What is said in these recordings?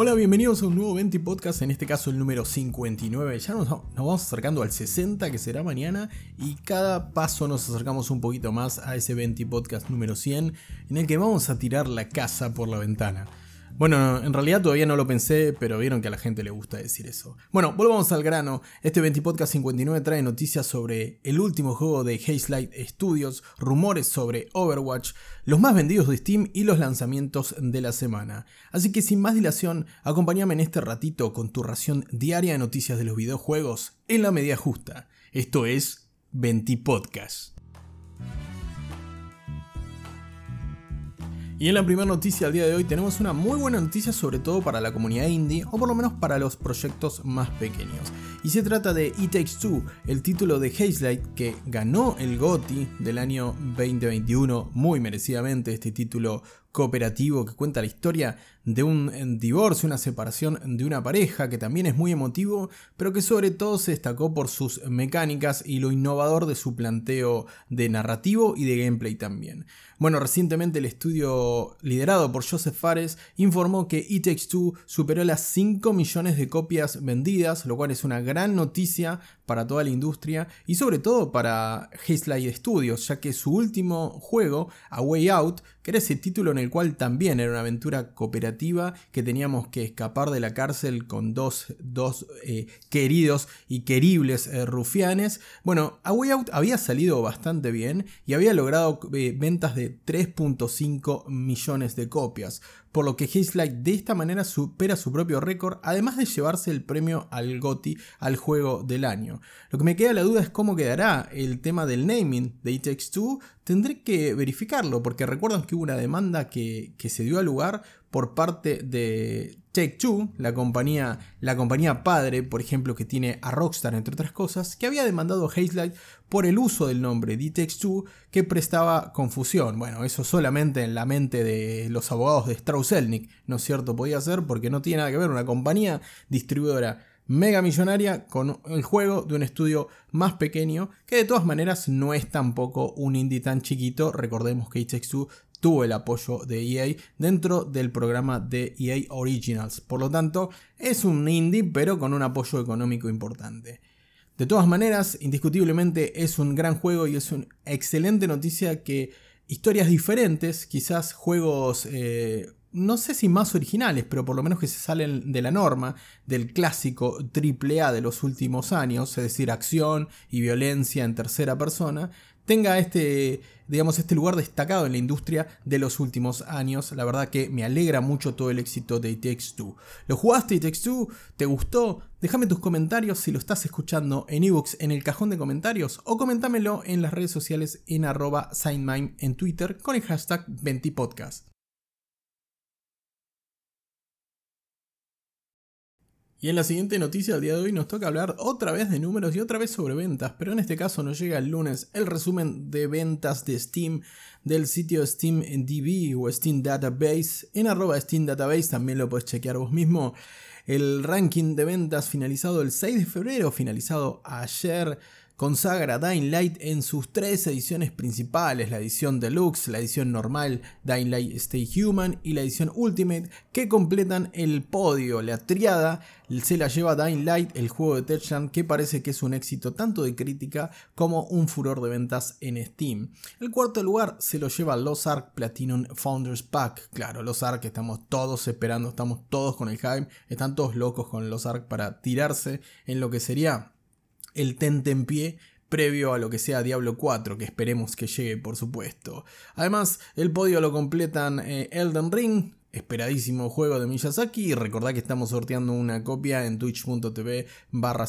Hola, bienvenidos a un nuevo 20 podcast, en este caso el número 59. Ya nos, vamos acercando al 60 que será mañana y cada paso nos acercamos un poquito más a ese 20 podcast número 100 en el que vamos a tirar la casa por la ventana. Bueno, en realidad todavía no lo pensé, pero vieron que a la gente le gusta decir eso. Bueno, volvamos al grano. Este 20 Podcast 59 trae noticias sobre el último juego de Hazelight Studios, rumores sobre Overwatch, los más vendidos de Steam y los lanzamientos de la semana. Así que sin más dilación, acompáñame en este ratito con tu ración diaria de noticias de los videojuegos en la media justa. Esto es 20 Podcast. Y en la primera noticia del día de hoy tenemos una muy buena noticia sobre todo para la comunidad indie o por lo menos para los proyectos más pequeños. Y se trata de It Takes Two, el título de Hazelight que ganó el GOTY del año 2021 muy merecidamente este título cooperativo que cuenta la historia de un divorcio, una separación de una pareja, que también es muy emotivo, pero que sobre todo se destacó por sus mecánicas y lo innovador de su planteo de narrativo y de gameplay también. Bueno, recientemente el estudio liderado por Joseph Fares informó que It Takes Two superó las 5 millones de copias vendidas, lo cual es una gran noticia para toda la industria y sobre todo para Hazelight Studios, ya que su último juego, A Way Out, que era ese título en el cual también era una aventura cooperativa que teníamos que escapar de la cárcel con dos, dos eh, queridos y queribles eh, rufianes. Bueno, A Way Out había salido bastante bien y había logrado eh, ventas de 3.5 millones de copias, por lo que Hazelight de esta manera supera su propio récord, además de llevarse el premio al GOTY al juego del año. Lo que me queda la duda es cómo quedará el tema del naming de It Takes Two. Tendré que verificarlo, porque recuerdan que hubo una demanda que, que se dio a lugar por parte de Take Two, la compañía, la compañía padre, por ejemplo, que tiene a Rockstar, entre otras cosas, que había demandado a Hazelight por el uso del nombre de Takes Two que prestaba confusión. Bueno, eso solamente en la mente de los abogados de Strauss Elnick, ¿no es cierto? Podía ser porque no tiene nada que ver una compañía distribuidora mega millonaria con el juego de un estudio más pequeño que de todas maneras no es tampoco un indie tan chiquito. Recordemos que It Takes Two tuvo el apoyo de EA dentro del programa de EA Originals. Por lo tanto, es un indie pero con un apoyo económico importante. De todas maneras, indiscutiblemente es un gran juego y es una excelente noticia que historias diferentes, quizás juegos, eh, no sé si más originales, pero por lo menos que se salen de la norma, del clásico AAA de los últimos años, es decir, acción y violencia en tercera persona, tenga este, digamos, este lugar destacado en la industria de los últimos años. La verdad que me alegra mucho todo el éxito de It Takes Two. ¿Lo jugaste It Takes Two? ¿Te gustó? Déjame tus comentarios si lo estás escuchando en ebooks en el cajón de comentarios o comentámelo en las redes sociales en arroba SignMime en Twitter con el hashtag 20podcast. Y en la siguiente noticia del día de hoy nos toca hablar otra vez de números y otra vez sobre ventas, pero en este caso nos llega el lunes el resumen de ventas de Steam del sitio SteamDB o Steam Database. En arroba Steam Database también lo puedes chequear vos mismo. El ranking de ventas finalizado el 6 de febrero, finalizado ayer consagra Dying Light en sus tres ediciones principales, la edición deluxe, la edición normal, Dying Light Stay Human y la edición Ultimate, que completan el podio, la triada, se la lleva Dying Light, el juego de Techland, que parece que es un éxito tanto de crítica como un furor de ventas en Steam. El cuarto lugar se lo lleva Los Ark Platinum Founders Pack, claro, Los Ark estamos todos esperando, estamos todos con el hype, están todos locos con Los Ark para tirarse en lo que sería el pie previo a lo que sea Diablo 4, que esperemos que llegue por supuesto. Además, el podio lo completan eh, Elden Ring, esperadísimo juego de Miyazaki, y recordad que estamos sorteando una copia en twitch.tv barra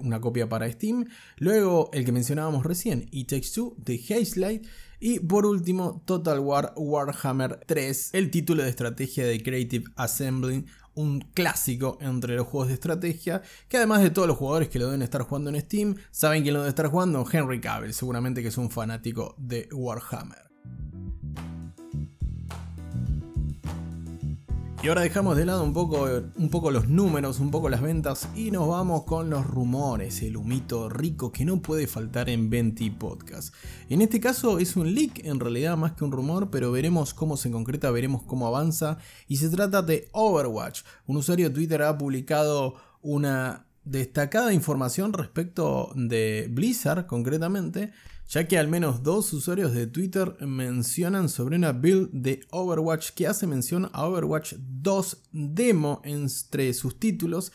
una copia para Steam. Luego, el que mencionábamos recién, It Takes Two de Hazelight. Y por último, Total War Warhammer 3, el título de estrategia de Creative Assembly, un clásico entre los juegos de estrategia, que además de todos los jugadores que lo deben estar jugando en Steam, saben quién lo debe estar jugando, Henry Cavill, seguramente que es un fanático de Warhammer. Y ahora dejamos de lado un poco, un poco los números, un poco las ventas y nos vamos con los rumores, el humito rico que no puede faltar en Venti Podcast. En este caso es un leak en realidad más que un rumor, pero veremos cómo se concreta, veremos cómo avanza y se trata de Overwatch. Un usuario de Twitter ha publicado una destacada información respecto de Blizzard concretamente ya que al menos dos usuarios de Twitter mencionan sobre una build de Overwatch que hace mención a Overwatch 2 demo entre sus títulos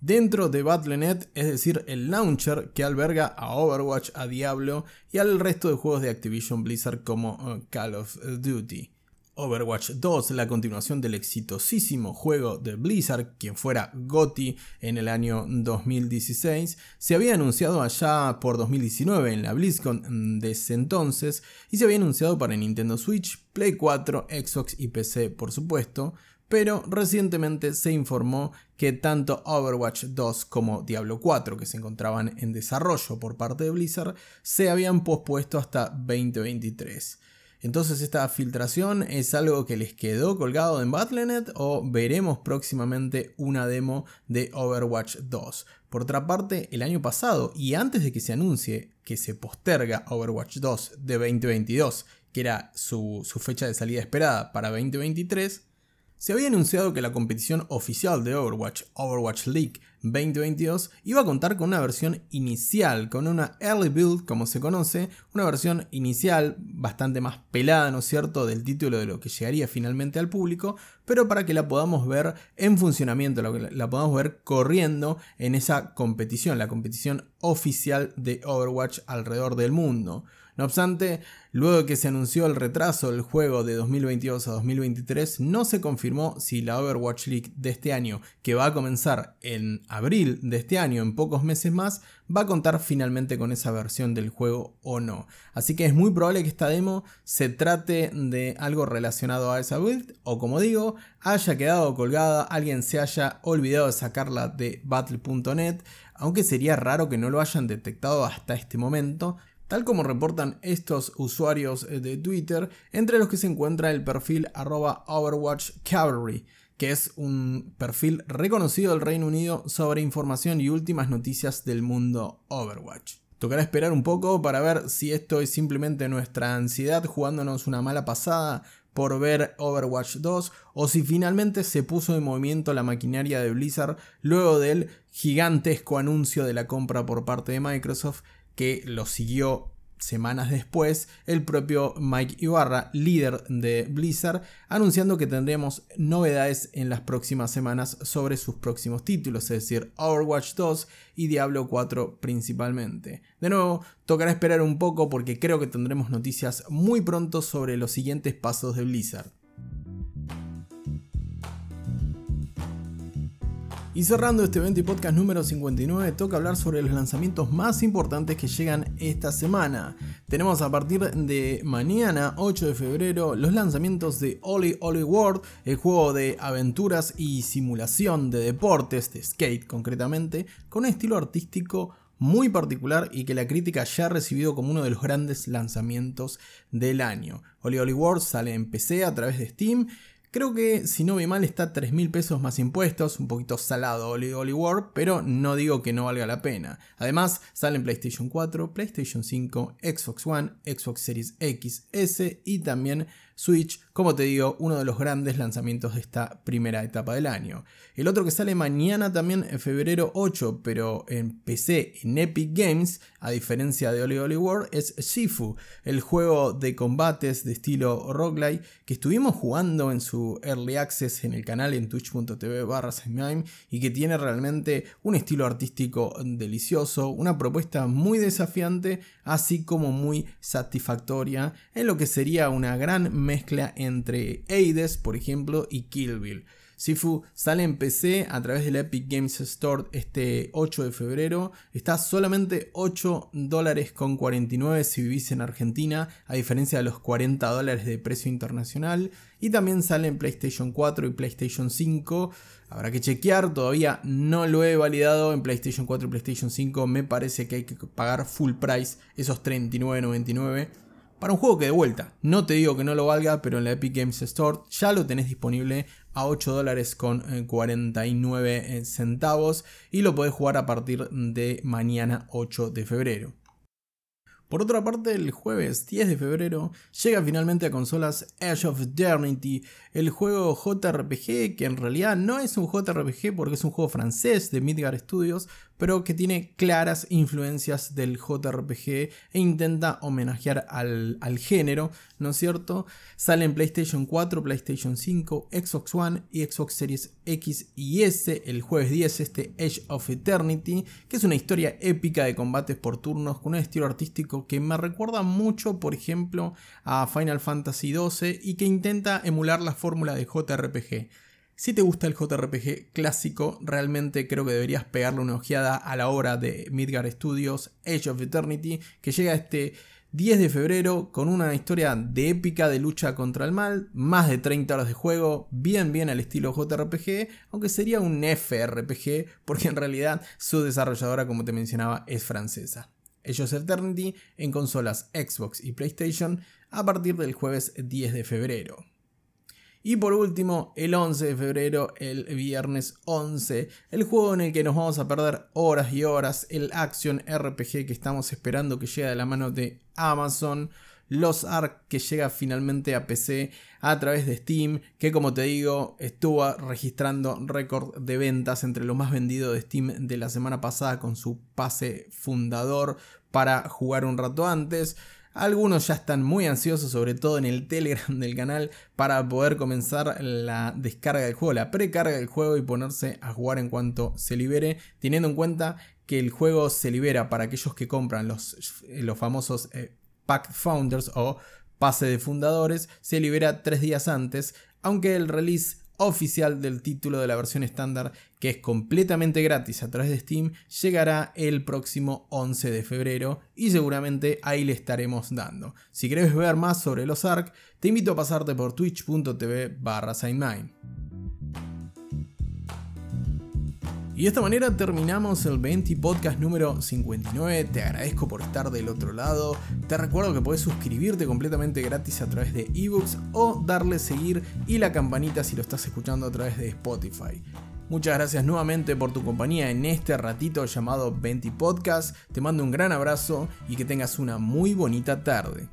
dentro de Battle.net, es decir, el launcher que alberga a Overwatch, a Diablo y al resto de juegos de Activision Blizzard como uh, Call of Duty. Overwatch 2, la continuación del exitosísimo juego de Blizzard, quien fuera GOTY en el año 2016, se había anunciado allá por 2019 en la BlizzCon de ese entonces y se había anunciado para Nintendo Switch, Play 4, Xbox y PC por supuesto, pero recientemente se informó que tanto Overwatch 2 como Diablo 4, que se encontraban en desarrollo por parte de Blizzard, se habían pospuesto hasta 2023. Entonces esta filtración es algo que les quedó colgado en Battle.net o veremos próximamente una demo de Overwatch 2. Por otra parte, el año pasado y antes de que se anuncie que se posterga Overwatch 2 de 2022, que era su, su fecha de salida esperada para 2023, se había anunciado que la competición oficial de Overwatch, Overwatch League 2022, iba a contar con una versión inicial, con una early build como se conoce, una versión inicial bastante más pelada, ¿no es cierto?, del título de lo que llegaría finalmente al público, pero para que la podamos ver en funcionamiento, la, la podamos ver corriendo en esa competición, la competición oficial de Overwatch alrededor del mundo. No obstante, luego que se anunció el retraso del juego de 2022 a 2023, no se confirmó si la Overwatch League de este año, que va a comenzar en abril de este año, en pocos meses más, va a contar finalmente con esa versión del juego o no. Así que es muy probable que esta demo se trate de algo relacionado a esa build, o como digo, haya quedado colgada, alguien se haya olvidado de sacarla de battle.net, aunque sería raro que no lo hayan detectado hasta este momento, tal como reportan estos usuarios eh, de Twitter, entre los que se encuentra el perfil arroba Overwatch Cavalry, que es un perfil reconocido del Reino Unido sobre información y últimas noticias del mundo Overwatch. Tocará esperar un poco para ver si esto es simplemente nuestra ansiedad jugándonos una mala pasada por ver Overwatch 2 o si finalmente se puso en movimiento la maquinaria de Blizzard luego del gigantesco anuncio de la compra por parte de Microsoft que lo siguió semanas después el propio Mike Ibarra, líder de Blizzard, anunciando que tendremos novedades en las próximas semanas sobre sus próximos títulos, es decir, Overwatch 2 y Diablo 4 principalmente. De nuevo, tocará esperar un poco porque creo que tendremos noticias muy pronto sobre los siguientes pasos de Blizzard. Y cerrando este evento y podcast número 59, toca hablar sobre los lanzamientos más importantes que llegan esta semana. Tenemos a partir de mañana, 8 de febrero, los lanzamientos de Oli Oli World, el juego de aventuras y simulación de deportes, de skate concretamente, con un estilo artístico muy particular y que la crítica ya ha recibido como uno de los grandes lanzamientos del año. Oli Oli World sale en PC a través de Steam Creo que si no ve mal está 3 mil pesos más impuestos, un poquito salado Oli Oli World, pero no digo que no valga la pena. Además, sale en PlayStation 4, PlayStation 5, Xbox One, Xbox Series X, S y también Switch, como te digo, uno de los grandes lanzamientos de esta primera etapa del año. El otro que sale mañana también en febrero 8, pero en PC, en Epic Games, a diferencia de Oli Oli World, es Shifu, el juego de combates de estilo roguelike que estuvimos jugando en su Early Access en el canal en twitch.tv barra y que tiene realmente un estilo artístico delicioso, una propuesta muy desafiante, así como muy satisfactoria en lo que sería una gran mezcla entre Aides, por ejemplo, y Kill Bill. Sifu sale en PC a través del Epic Games Store este 8 de febrero. Está solamente 8 dólares con 49 si vivís en Argentina, a diferencia de los 40 dólares de precio internacional. Y también sale en PlayStation 4 y PlayStation 5. Habrá que chequear, todavía no lo he validado en PlayStation 4 y PlayStation 5. Me parece que hay que pagar full price esos 39.99 para un juego que de vuelta, no te digo que no lo valga, pero en la Epic Games Store ya lo tenés disponible a 8 dólares con 49 eh, eh, centavos y lo podés jugar a partir de mañana 8 de febrero. Por otra parte, el jueves 10 de febrero llega finalmente a consolas Edge of Eternity, el juego JRPG que en realidad no es un JRPG porque es un juego francés de Midgar Studios, pero que tiene claras influencias del JRPG e intenta homenajear al, género, ¿no es cierto? Sale en PlayStation 4, PlayStation 5, Xbox One y Xbox Series X y S el jueves 10 este Edge of Eternity, que es una historia épica de combates por turnos con un estilo artístico que me recuerda mucho, por ejemplo, a Final Fantasy XII y que intenta emular la fórmula de JRPG. Si te gusta el JRPG clásico, realmente creo que deberías pegarle una ojeada a la obra de Midgar Studios, Age of Eternity, que llega este 10 de febrero con una historia de épica de lucha contra el mal, más de 30 horas de juego, bien bien al estilo JRPG, aunque sería un FRPG porque en realidad su desarrolladora, como te mencionaba, es francesa. Of Eternity en consolas Xbox y PlayStation a partir del jueves 10 de febrero. Y por último, el 11 de febrero, el viernes 11, el juego en el que nos vamos a perder horas y horas, el Action RPG que estamos esperando que llegue de la mano de Amazon. Los Ark que llega finalmente a PC a través de Steam, que como te digo estuvo registrando récord de ventas entre lo más vendido de Steam de la semana pasada con su pase fundador para jugar un rato antes. Algunos ya están muy ansiosos, sobre todo en el Telegram del canal, para poder comenzar la descarga del juego, la precarga del juego y ponerse a jugar en cuanto se libere, teniendo en cuenta que el juego se libera para aquellos que compran los, los famosos eh, Pack Founders o pase de fundadores, se libera tres días antes, aunque el release oficial del título de la versión estándar, que es completamente gratis a través de Steam, llegará el próximo 11 de febrero y seguramente ahí le estaremos dando. Si querés ver más sobre los ARC, te invito a pasarte por twitch.tv barra y de esta manera terminamos el 20 podcast número 59. Te agradezco por estar del otro lado. Te recuerdo que puedes suscribirte completamente gratis a través de ebooks o darle seguir y la campanita si lo estás escuchando a través de Spotify. Muchas gracias nuevamente por tu compañía en este ratito llamado 20 Podcast. Te mando un gran abrazo y que tengas una muy bonita tarde.